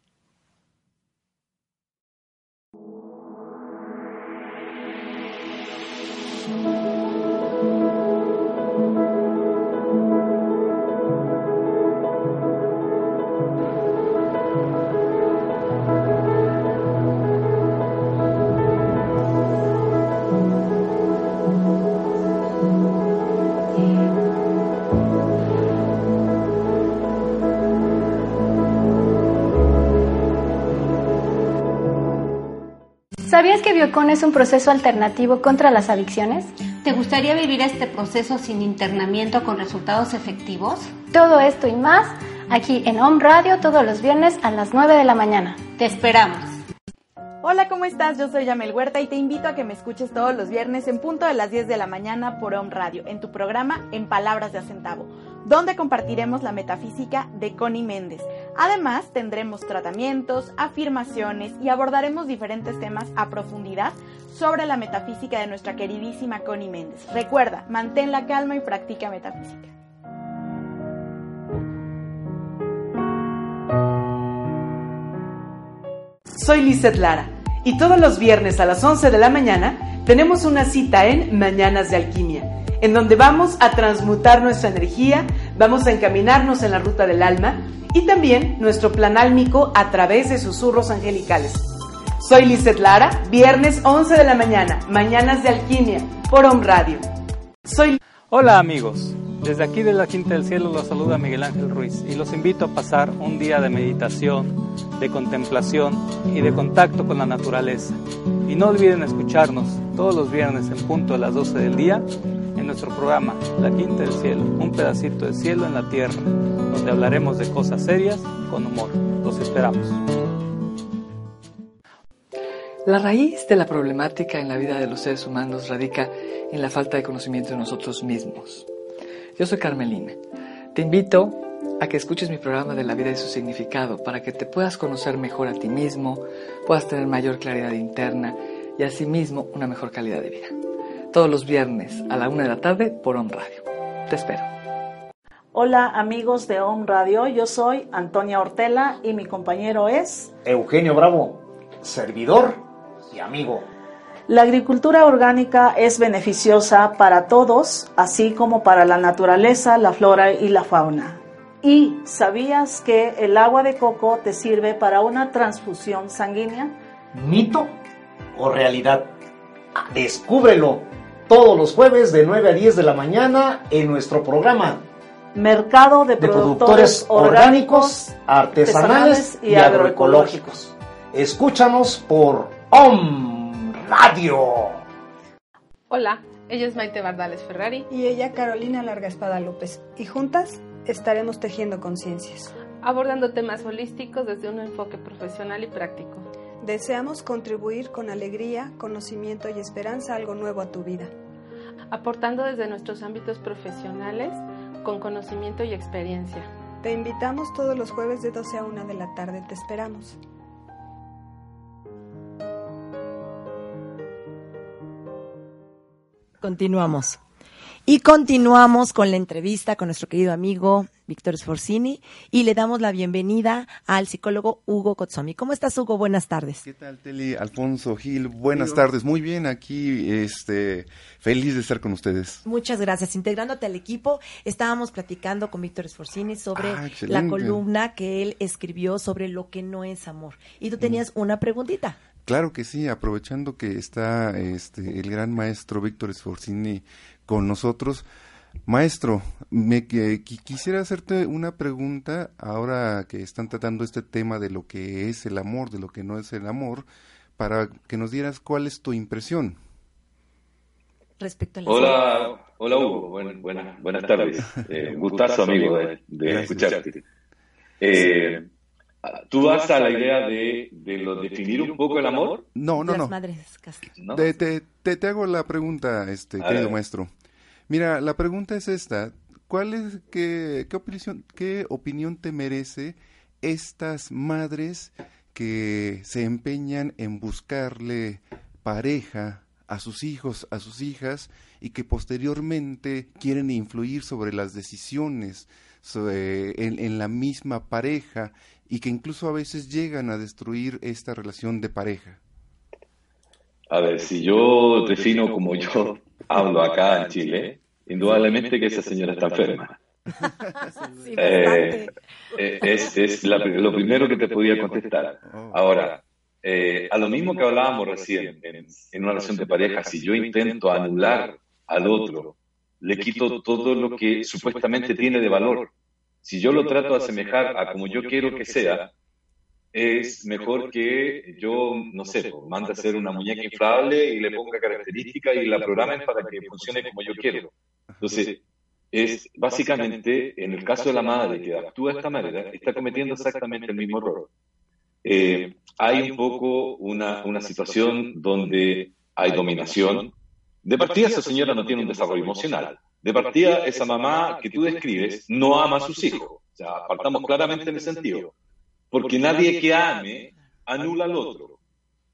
¿Sabías que Biocon es un proceso alternativo contra las adicciones? ¿Te gustaría vivir este proceso sin internamiento con resultados efectivos? Todo esto y más aquí en Home Radio todos los viernes a las 9 de la mañana. Te esperamos. Hola, ¿cómo estás? Yo soy Yamel Huerta y te invito a que me escuches todos los viernes en punto de las 10 de la mañana por Home Radio, en tu programa En Palabras de Acentavo donde compartiremos la metafísica de Connie Méndez. Además, tendremos tratamientos, afirmaciones y abordaremos diferentes temas a profundidad sobre la metafísica de nuestra queridísima Connie Méndez. Recuerda, mantén la calma y practica metafísica. Soy Lizeth Lara y todos los viernes a las 11 de la mañana tenemos una cita en Mañanas de Alquimia en donde vamos a transmutar nuestra energía, vamos a encaminarnos en la ruta del alma y también nuestro plan álmico a través de susurros angelicales. Soy Lizeth Lara, viernes 11 de la mañana, Mañanas de Alquimia, por Home Radio. Soy... Hola amigos, desde aquí de la Quinta del Cielo los saluda Miguel Ángel Ruiz y los invito a pasar un día de meditación, de contemplación y de contacto con la naturaleza. Y no olviden escucharnos todos los viernes en punto a las 12 del día nuestro programa La Quinta del Cielo, un pedacito de cielo en la tierra, donde hablaremos de cosas serias con humor. Los esperamos. La raíz de la problemática en la vida de los seres humanos radica en la falta de conocimiento de nosotros mismos. Yo soy Carmelina. Te invito a que escuches mi programa de la vida y su significado para que te puedas conocer mejor a ti mismo, puedas tener mayor claridad interna y asimismo una mejor calidad de vida. Todos los viernes a la una de la tarde por On Radio. Te espero. Hola amigos de On Radio, yo soy Antonia Ortela y mi compañero es Eugenio Bravo, servidor y amigo. La agricultura orgánica es beneficiosa para todos, así como para la naturaleza, la flora y la fauna. ¿Y sabías que el agua de coco te sirve para una transfusión sanguínea? ¿Mito o realidad? Descúbrelo todos los jueves de 9 a 10 de la mañana en nuestro programa Mercado de, Productores, Orgánicos, Artesanales y, agroecológicos. Escúchanos por OM Radio. Hola, ella es Maite Bardales Ferrari. Y ella Carolina Larga Espada López. Y juntas estaremos tejiendo conciencias. Abordando temas holísticos desde un enfoque profesional y práctico. Deseamos contribuir con alegría, conocimiento y esperanza algo nuevo a tu vida. Aportando desde nuestros ámbitos profesionales con conocimiento y experiencia. Te invitamos todos los jueves de 12 a 1 de la tarde. Te esperamos. Continuamos. Y continuamos con la entrevista con nuestro querido amigo Víctor Sforzini y le damos la bienvenida al psicólogo Hugo Kotsomi. ¿Cómo estás, Hugo? Buenas tardes. ¿Qué tal, Teli? Alfonso Gil, buenas tardes. Muy bien, aquí este, feliz de estar con ustedes. Muchas gracias. Integrándote al equipo, estábamos platicando con Víctor Sforzini sobre ah, la columna que él escribió sobre lo que no es amor. Y tú tenías una preguntita. Claro que sí, aprovechando que está este, el gran maestro Víctor Sforzini con nosotros. Maestro, me quisiera hacerte una pregunta ahora que están tratando este tema de lo que es el amor, de lo que no es el amor, para que nos dieras cuál es tu impresión. Respecto a hola, hola Hugo, buenas tardes. Eh, gustazo amigo de, escucharte. Eh, ¿Tú vas a la idea de, lo, definir un poco el amor? No, no, no. Te, te, hago la pregunta, este querido maestro. Mira, la pregunta es esta. ¿Cuál es, qué, qué, opinión, qué opinión te merece estas madres que se empeñan en buscarle pareja a sus hijos, a sus hijas, y que posteriormente quieren influir sobre las decisiones en, en, la misma pareja y que incluso a veces llegan a destruir esta relación de pareja? A ver, si yo defino como yo hablo acá en Chile, indudablemente que esa señora está enferma. Eh, eh, es, es lo primero que te podía contestar. Oh. Ahora, eh, a lo mismo que hablábamos recién, en, en, una relación de pareja, si yo intento anular al otro, le quito todo lo que supuestamente tiene de valor si yo lo trato de asemejar a como yo quiero que sea, es mejor que yo, no sé, mande a hacer una muñeca inflable y le ponga características y la programen para que funcione como yo quiero. Entonces, es básicamente, en el caso de la madre que actúa de esta manera, está cometiendo exactamente el mismo error. Eh, hay un poco una, una situación donde hay dominación. De partida, esa señora no tiene un desarrollo emocional. De partida, esa mamá que tú describes no ama a sus hijos. O sea, partamos claramente en ese sentido. Porque nadie que ame anula al otro.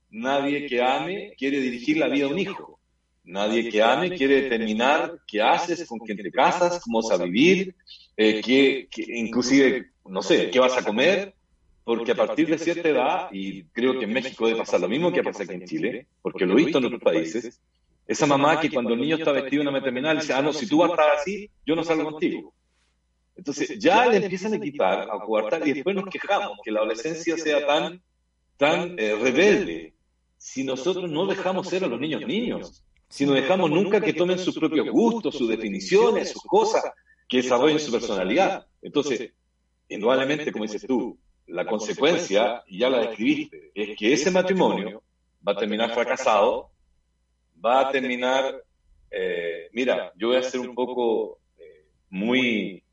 Nadie que ame quiere dirigir la vida de un hijo. Nadie que ame quiere determinar qué haces, con quién te casas, cómo vas a vivir, eh, qué, inclusive, no sé, qué vas a comer, porque a partir de cierta edad, y creo que en México debe pasar lo mismo que pasa aquí en Chile, porque lo he visto en otros países, esa mamá que cuando el niño está vestido en una terminal dice, ah, no, si tú vas a estar así, yo no salgo contigo. Entonces ya le empiezan a quitar, a coartar, y después nos quejamos que la adolescencia sea tan, tan eh, rebelde si nosotros no dejamos ser a los niños niños, si no dejamos nunca que tomen sus propios gustos, sus definiciones, sus cosas, que desarrollen su personalidad. Entonces, indudablemente, como dices tú, la consecuencia, y ya la describiste, es que ese matrimonio va a terminar fracasado va a terminar, eh, mira, yo voy a ser un poco eh, muy,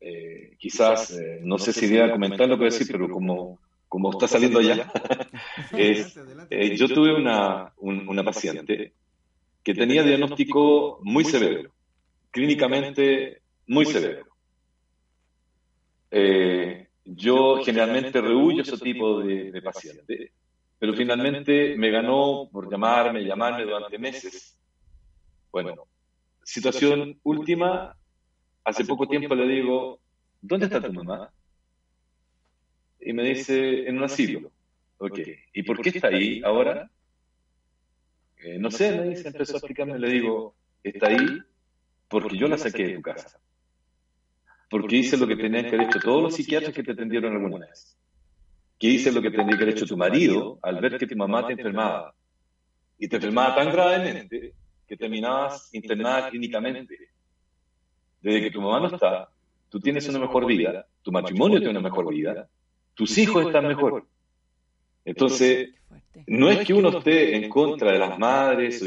eh, quizás, no sé si voy a comentar lo que decir, pero como, como está saliendo allá, es, eh, yo tuve una, una paciente que tenía diagnóstico muy severo, clínicamente muy severo. Eh, yo generalmente rehuyo ese tipo de, de paciente, pero finalmente me ganó por llamarme, llamarme durante meses. Bueno, situación última, hace poco tiempo le digo, ¿dónde está tu mamá? Y me dice, en un asilo. Ok, ¿y por qué está ahí ahora? Eh, no sé, me dice, empezó a explicarme, le digo, está ahí porque yo la saqué de tu casa. Porque hice lo que tenían que haber hecho todos los psiquiatras que te atendieron alguna vez. Que hice lo que tendría que haber hecho tu marido al ver que tu mamá te enfermaba. Y te enfermaba tan gravemente que terminabas internada clínicamente. Desde que tu mamá no está, tú tienes una mejor vida, tu matrimonio tiene una mejor vida, tus hijos están mejor. Entonces, no es que uno esté en contra de las madres,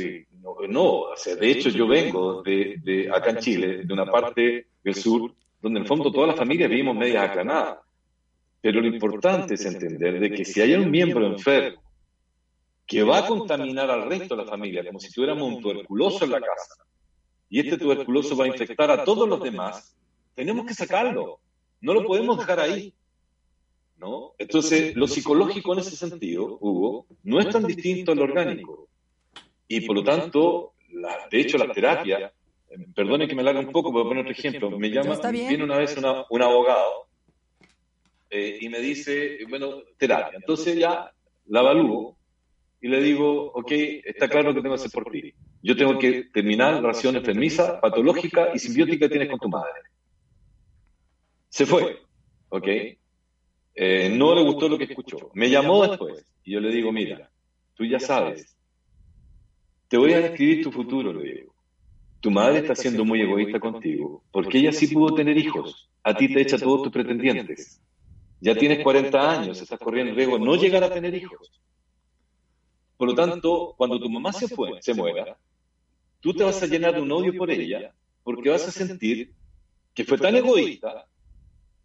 no, de hecho yo vengo de, acá en Chile, de una parte del sur, donde en el fondo todas las familias vivimos medias aclanadas. Pero lo importante es entender de que si hay un miembro enfermo que va a contaminar al resto de la familia, como si tuviéramos un tuberculoso en la casa, y este tuberculoso va a infectar a todos los demás, tenemos que sacarlo. No lo podemos dejar ahí. ¿no? Entonces, lo psicológico en ese sentido, Hugo, no es tan distinto al orgánico. Y por lo tanto, la, de hecho, la terapia, eh, perdone que me largue un poco, voy a poner otro ejemplo. Me llama, viene una vez un abogado eh, y me dice, bueno, terapia. Entonces ya la evalúo y le digo, ok, está claro que tengo que hacer por ti. Yo tengo que terminar la relación enfermiza, patológica y simbiótica que tienes con tu madre. Se fue, ok. Eh, no le gustó lo que escuchó. Me llamó después y yo le digo, mira, tú ya sabes, te voy a describir tu futuro, le digo. Tu madre está siendo muy egoísta contigo, porque ella sí pudo tener hijos. A ti te echa todos tus pretendientes. Ya tienes 40 años, estás corriendo el riesgo de no llegar a tener hijos. Por lo tanto, cuando tu mamá se, fue, se muera, tú te vas a llenar de un odio por ella, porque vas a sentir que fue tan egoísta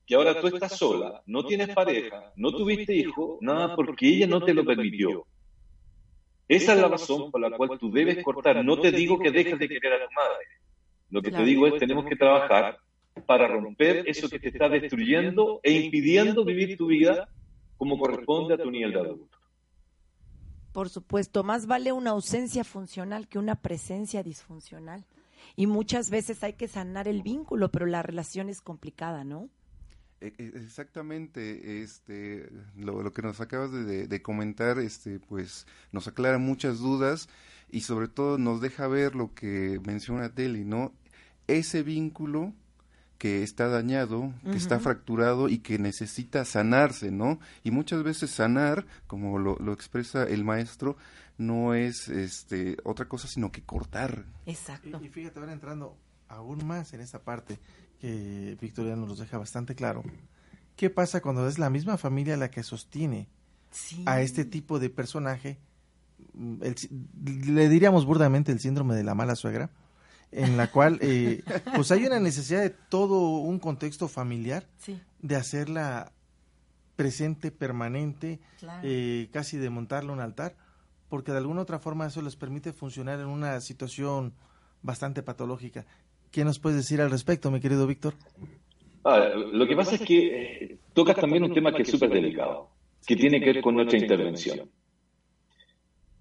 que ahora tú estás sola, no tienes pareja, no tuviste hijo, nada porque ella no te lo permitió. Esa es la razón por la cual tú debes cortar. No te digo que dejes de querer a tu madre. Lo que te digo es tenemos que trabajar para romper eso que te está destruyendo e impidiendo vivir tu vida como corresponde a tu nivel de adulto. Por supuesto, más vale una ausencia funcional que una presencia disfuncional. Y muchas veces hay que sanar el vínculo, pero la relación es complicada, ¿no? E, e, exactamente, este, lo, que nos acabas de, comentar, este, pues, nos aclara muchas dudas y sobre todo nos deja ver lo que menciona Teli, ¿no? Ese vínculo que está dañado, que está fracturado y que necesita sanarse, ¿no? Y muchas veces sanar, como lo, lo expresa el maestro, no es este otra cosa sino que cortar. Exacto. Y, y fíjate, ahora entrando aún más en esa parte, que Victoriano nos deja bastante claro. ¿Qué pasa cuando es la misma familia la que sostiene a este tipo de personaje? Mm, le diríamos burdamente el síndrome de la mala suegra, en la cual eh, pues hay una necesidad de todo un contexto familiar de hacerla presente, permanente, eh, casi de montarle un altar, porque de alguna otra forma eso les permite funcionar en una situación bastante patológica. ¿Qué nos puedes decir al respecto, mi querido Víctor? Ah, lo que pasa es que eh, tocas también un tema que es súper delicado, que tiene que ver con nuestra intervención.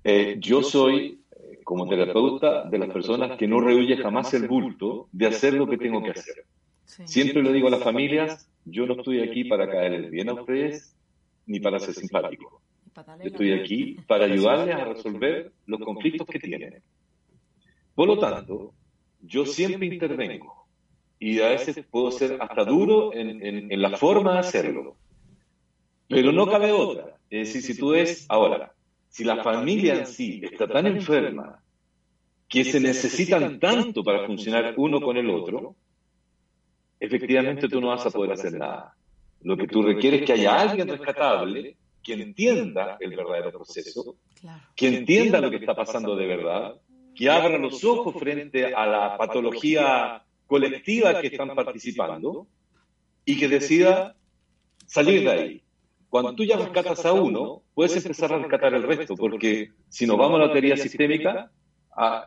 Eh, yo soy, como terapeuta, de las personas que no rehuye jamás el bulto de hacer lo que tengo que hacer. Siempre le digo a las familias, yo no estoy aquí para caerles bien a ustedes ni para ser simpático. Yo estoy aquí para ayudarles a resolver los conflictos que tienen. Por lo tanto, yo siempre intervengo y a veces puedo ser hasta duro en, la forma de hacerlo. Pero no cabe otra. Es decir, si tú ves ahora, si la familia en sí está tan enferma que se necesitan tanto para funcionar uno con el otro, efectivamente tú no vas a poder hacer nada. Lo que tú requieres es que haya alguien rescatable que entienda el verdadero proceso, que entienda lo que está pasando de verdad que abra los ojos frente a la patología colectiva que están participando y que decida salir de ahí. Cuando tú ya rescatas a uno, puedes empezar a rescatar el resto, porque si nos vamos a la teoría sistémica,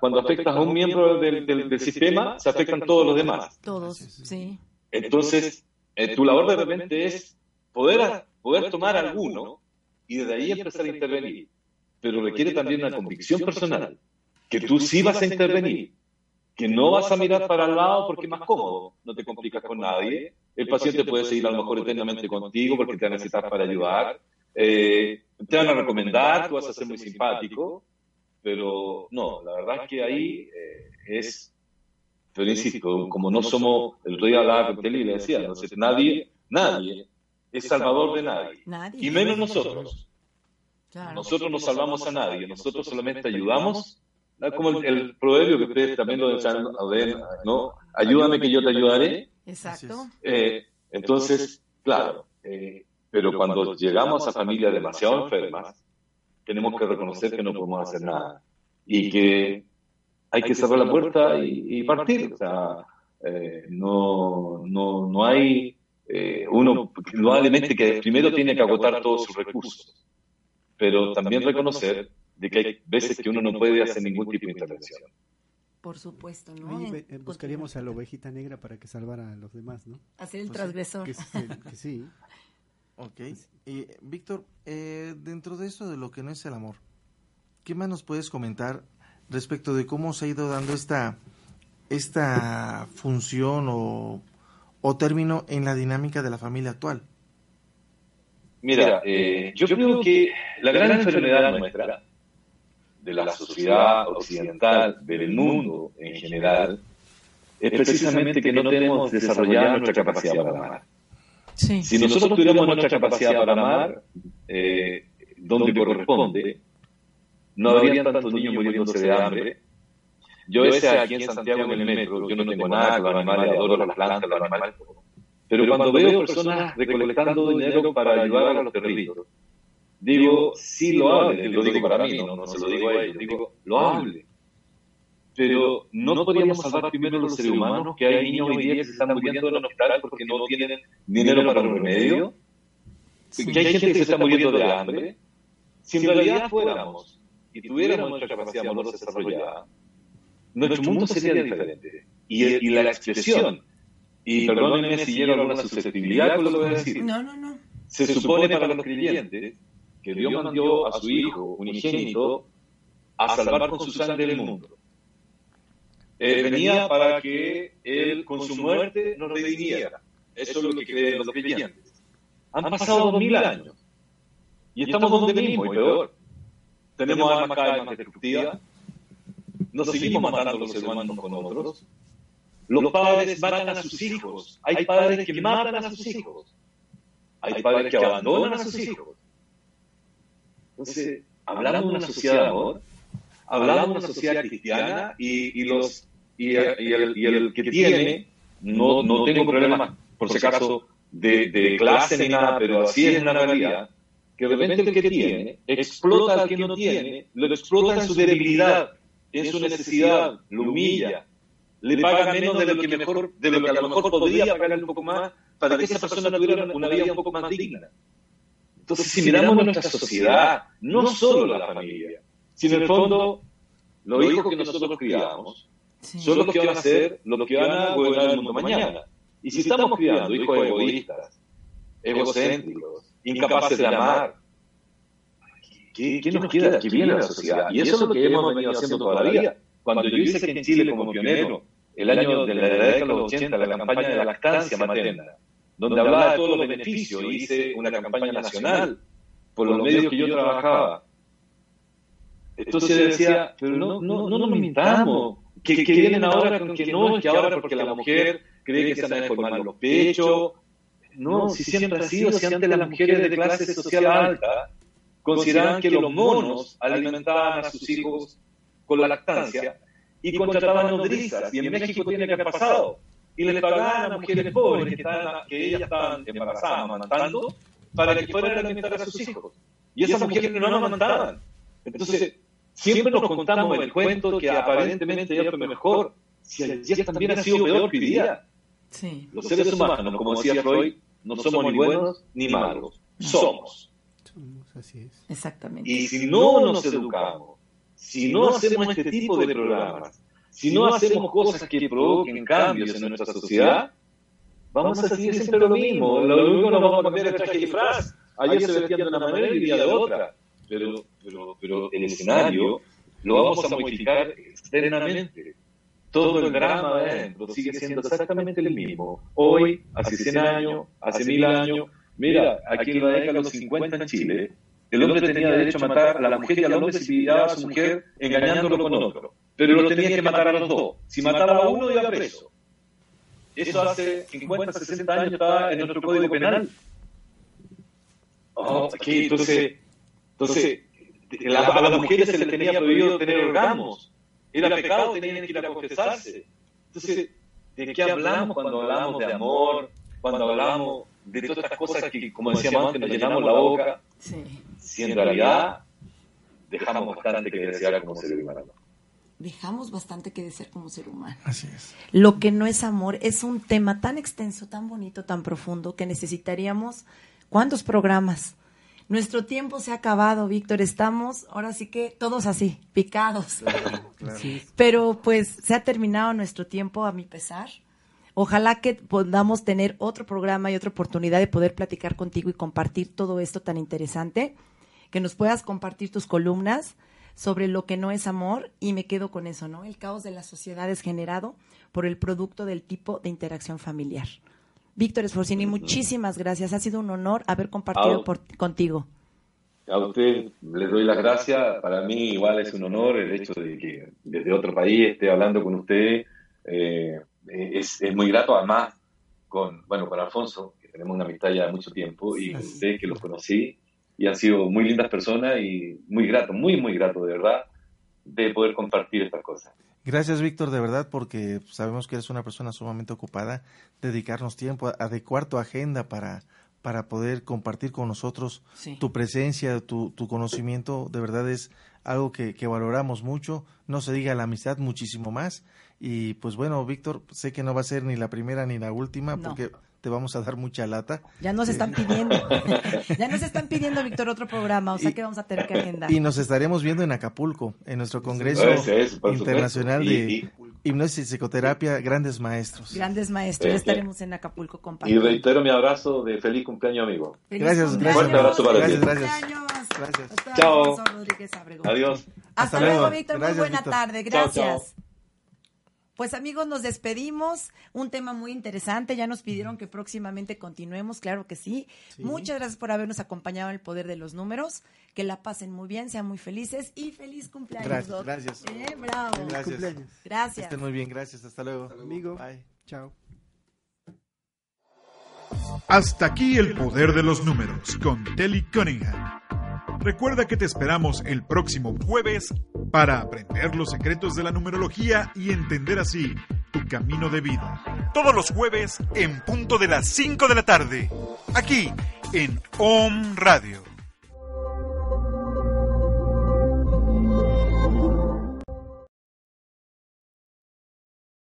cuando afectas a un miembro del, del, sistema, se afectan todos los demás. Todos, sí. Entonces, eh, tu labor de repente es poder, poder tomar alguno y desde ahí empezar a intervenir. Pero requiere también una convicción personal, que tú sí vas a intervenir, que no vas a mirar para el lado porque es más cómodo, no te complicas con nadie. El paciente puede seguir a lo mejor eternamente contigo porque te necesitas para ayudar. Eh, te van a recomendar, tú vas a ser muy simpático, pero no, la verdad es que ahí eh, es, pero insisto, como no somos, el otro día hablaba con Teli y le decía, entonces nadie, nadie es salvador de nadie, y menos nosotros. Nosotros. No salvamos a nadie, nosotros solamente ayudamos como el, proverbio que ustedes también lo ver, ¿no? Ayúdame que yo te ayudaré. Exacto. Eh, entonces, claro, eh, pero cuando llegamos a familias demasiado enfermas, tenemos que reconocer que no podemos hacer nada y que hay que cerrar la puerta y, partir. O sea, eh, no, no, no hay uno, probablemente que primero tiene que agotar todos sus recursos, pero también reconocer de que hay veces que uno no puede hacer ningún tipo de intervención. Por supuesto, ¿no? buscaríamos a la ovejita negra para que salvara a los demás, ¿no? Hacer el transgresor. Que, sí. Ok. Y, Víctor, eh, dentro de eso de lo que no es el amor, ¿qué más nos puedes comentar respecto de cómo se ha ido dando esta, esta función o, o término en la dinámica de la familia actual? Mira, eh, yo creo que la gran enfermedad nuestra de la sociedad occidental, del mundo en general, es precisamente que no tenemos desarrollado nuestra capacidad para amar. Si nosotros tuviéramos nuestra capacidad para amar, eh, donde corresponde, no habría tantos niños muriéndose de hambre. Yo ese aquí en Santiago en el metro, yo no tengo nada con los animales, adoro las plantas, los animales. Pero cuando veo personas recolectando dinero para ayudar a los perritos, digo, sí lo hable, lo digo para mí, no, se lo digo a ellos, digo, lo hable. Pero no podríamos salvar primero los seres humanos, que hay niños hoy día que se están muriendo en el hospital porque no tienen dinero para un remedio, que hay gente que se está muriendo de hambre. Si en realidad fuéramos y tuviéramos nuestra capacidad amorosa desarrollada, nuestro mundo sería diferente. Y, y la expresión, y perdónenme si llego alguna susceptibilidad con lo que voy a decir, no, no, no. se supone para los creyentes que Dios mandó a su Hijo unigénito a salvar con su sangre el mundo. Eh, venía para que Él con su muerte nos redimiera. Eso es lo que creen los creyentes. Han pasado dos mil años y estamos donde mismo, y peor. Tenemos armas cada vez más nos seguimos matando los hermanos con otros. Los padres matan a sus hijos. Hay padres que matan a sus hijos. Hay padres que abandonan a sus hijos. Entonces, hablamos de una sociedad de amor, hablamos de una sociedad cristiana y, los, y, el, que tiene, no, no tengo problemas, por si acaso, de, de clase ni nada, pero así es la realidad, que de repente el que tiene explota al que no tiene, lo explota en su debilidad, en su necesidad, lo humilla, le paga menos de lo que mejor, de lo que a lo mejor podría pagarle un poco más para que esa persona tuviera una vida un poco más digna. Entonces, si miramos nuestra sociedad, no solo la familia, sino en el fondo, los hijos que nosotros criamos, son los que van a ser los que van a gobernar el mundo mañana. Y si estamos criando hijos egoístas, egocéntricos, incapaces de amar, ¿qué, nos queda? ¿Qué viene la sociedad? Y eso es lo que hemos venido haciendo toda la vida. Cuando yo hice que en Chile como pionero, el año de la década de los 80, la campaña de la lactancia materna, donde hablaba de todos los beneficios, hice una campaña nacional por los medios que yo trabajaba. Entonces decía, pero no, no, no nos mintamos, que, que, vienen ahora con que no, es que ahora porque la mujer cree que se van a deformar los pechos. No, si siempre ha sido, si antes las mujeres de clase social alta consideraban que los monos alimentaban a sus hijos con la lactancia y contrataban nodrizas, y en México tiene que haber pasado y les pagaban a mujeres pobres que, estaban, que ellas estaban embarazadas, amamantando, para que fueran a alimentar a sus hijos. Y esas mujeres no amamantaban. Entonces, siempre nos contamos el cuento que aparentemente ya fue mejor, si ayer también ha sido peor que hoy día. Los seres humanos, como decía Freud, no somos ni buenos ni malos. somos. Así es. Exactamente. Y si no nos educamos, si no hacemos este tipo de programas, si no hacemos cosas que provoquen cambios en nuestra sociedad, vamos a seguir siempre lo mismo. Lo único nos vamos a cambiar el traje y disfraz. Ayer se vestían de una manera y día de otra. Pero, pero, pero el escenario lo vamos a modificar externamente. Todo el drama de adentro sigue siendo exactamente el mismo. Hoy, hace 100 años, hace 1000 años. Mira, aquí en la década de los 50 en Chile, el hombre tenía derecho a matar a la mujer y al hombre si pillaba a su mujer engañándolo con otro. Pero lo tenía que matar a los dos. Si mataba a uno, iba preso. Eso hace 50, 60 años estaba en nuestro código penal. Oh, aquí, entonces, entonces a las mujeres se les tenía prohibido tener orgasmos. Era pecado, tenían que ir a confesarse. Entonces, ¿de qué hablamos cuando hablamos de amor? Cuando hablamos de todas estas cosas que, como decíamos antes, nos llenamos la boca? Si en realidad dejamos bastante que desear como ser humano dejamos bastante que desear como ser humano. Así es. Lo que no es amor es un tema tan extenso, tan bonito, tan profundo que necesitaríamos cuántos programas. Nuestro tiempo se ha acabado, Víctor. Estamos ahora sí que todos así, picados. Pero pues se ha terminado nuestro tiempo a mi pesar. Ojalá que podamos tener otro programa y otra oportunidad de poder platicar contigo y compartir todo esto tan interesante. Que nos puedas compartir tus columnas sobre lo que no es amor y me quedo con eso, ¿no? El caos de la sociedad es generado por el producto del tipo de interacción familiar. Víctor Esforcini, muchísimas gracias. Ha sido un honor haber compartido contigo. A usted le doy las gracias. Para mí igual es un honor el hecho de que desde otro país esté hablando con usted. Eh, es, muy grato, además, con, bueno, con Alfonso, que tenemos una amistad ya de mucho tiempo, y con usted, que los conocí y han sido muy lindas personas y muy grato, muy, muy grato, de verdad, de poder compartir estas cosas. Gracias, Víctor, de verdad, porque sabemos que eres una persona sumamente ocupada, dedicarnos tiempo, adecuar tu agenda para, para poder compartir con nosotros tu presencia, tu, tu, conocimiento, de verdad es algo que, que, valoramos mucho, no se diga la amistad muchísimo más. Y pues bueno, Víctor, sé que no va a ser ni la primera ni la última, porque te vamos a dar mucha lata. Ya nos están pidiendo, ya nos están pidiendo, Víctor, otro programa, o sea que vamos a tener que agendar. Y nos estaremos viendo en Acapulco, en nuestro Congreso Internacional de Hipnosis y Psicoterapia, Grandes Maestros. Grandes Maestros, ya estaremos en Acapulco compartiendo. Y reitero mi abrazo de feliz cumpleaños, amigo. gracias, gracias. Fuerte abrazo para gracias, ti. Gracias, gracias. Chao. Adiós. Hasta, luego, Víctor. Muy buena tarde. Gracias. Pues amigos, nos despedimos. Un tema muy interesante. Ya nos pidieron que próximamente continuemos, claro que sí. Muchas gracias por habernos acompañado en el poder de los números. Que la pasen muy bien, sean muy felices y feliz cumpleaños. Gracias. gracias. Eh, bravo. Gracias. Gracias. Estén muy bien, gracias. Hasta luego. Amigo. Bye. Chao. Hasta aquí el poder de los números con Telly Cunningham. Recuerda que te esperamos el próximo jueves para aprender los secretos de la numerología y entender así tu camino de vida. Todos los jueves en punto de las 5 de la tarde, aquí en OM Radio.